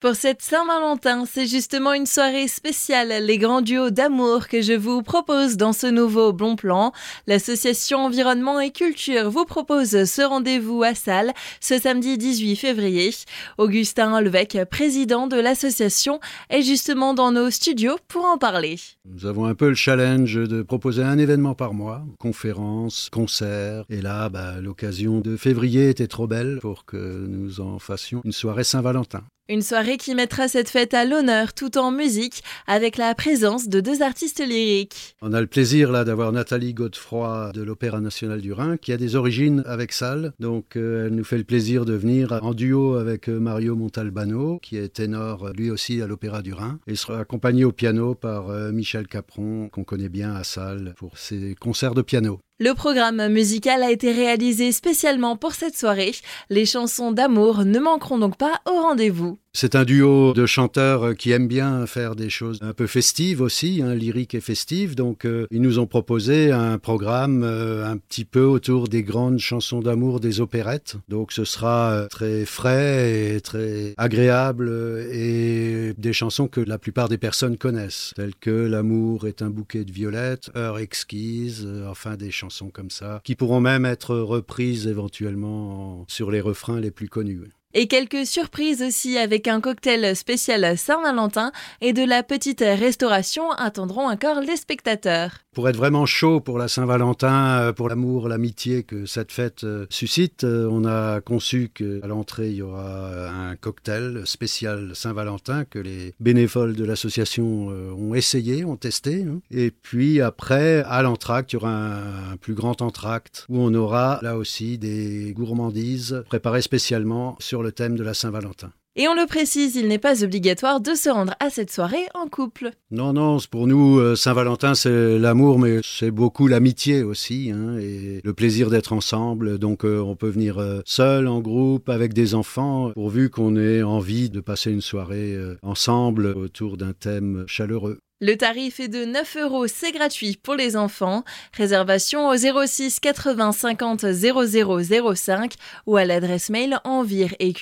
Pour cette Saint-Valentin, c'est justement une soirée spéciale, les grands duos d'amour que je vous propose dans ce nouveau bon plan. L'association Environnement et Culture vous propose ce rendez-vous à Salle ce samedi 18 février. Augustin Levec, président de l'association, est justement dans nos studios pour en parler. Nous avons un peu le challenge de proposer un événement par mois, conférences, concerts. Et là, bah, l'occasion de février était trop belle pour que nous en fassions une soirée Saint-Valentin. Une soirée qui mettra cette fête à l'honneur tout en musique avec la présence de deux artistes lyriques. On a le plaisir là d'avoir Nathalie Godefroy de l'Opéra national du Rhin qui a des origines avec Salle. Donc euh, elle nous fait le plaisir de venir en duo avec euh, Mario Montalbano qui est ténor lui aussi à l'Opéra du Rhin et sera accompagné au piano par euh, Michel Capron qu'on connaît bien à Salle pour ses concerts de piano. Le programme musical a été réalisé spécialement pour cette soirée. Les chansons d'amour ne manqueront donc pas au rendez-vous. C'est un duo de chanteurs qui aiment bien faire des choses un peu festives aussi, hein, lyriques et festives. Donc, euh, ils nous ont proposé un programme euh, un petit peu autour des grandes chansons d'amour des opérettes. Donc, ce sera euh, très frais et très agréable et des chansons que la plupart des personnes connaissent, telles que L'amour est un bouquet de violettes, Heure exquise, enfin des chansons comme ça, qui pourront même être reprises éventuellement sur les refrains les plus connus. Et quelques surprises aussi avec un cocktail spécial Saint-Valentin et de la petite restauration attendront encore les spectateurs. Pour être vraiment chaud pour la Saint-Valentin, euh, pour l'amour, l'amitié que cette fête euh, suscite, euh, on a conçu qu'à l'entrée, il y aura un cocktail spécial Saint-Valentin que les bénévoles de l'association ont essayé, ont testé. Hein. Et puis après, à l'entracte, il y aura un, un plus grand entracte où on aura là aussi des gourmandises préparées spécialement sur le thème de la Saint-Valentin. Et on le précise, il n'est pas obligatoire de se rendre à cette soirée en couple. Non, non, pour nous, euh, Saint-Valentin, c'est l'amour, mais c'est beaucoup l'amitié aussi, hein, et le plaisir d'être ensemble. Donc euh, on peut venir euh, seul, en groupe, avec des enfants, pourvu qu'on ait envie de passer une soirée ensemble autour d'un thème chaleureux. Le tarif est de 9 euros, c'est gratuit pour les enfants. Réservation au 06 80 50 00 05 ou à l'adresse mail envire et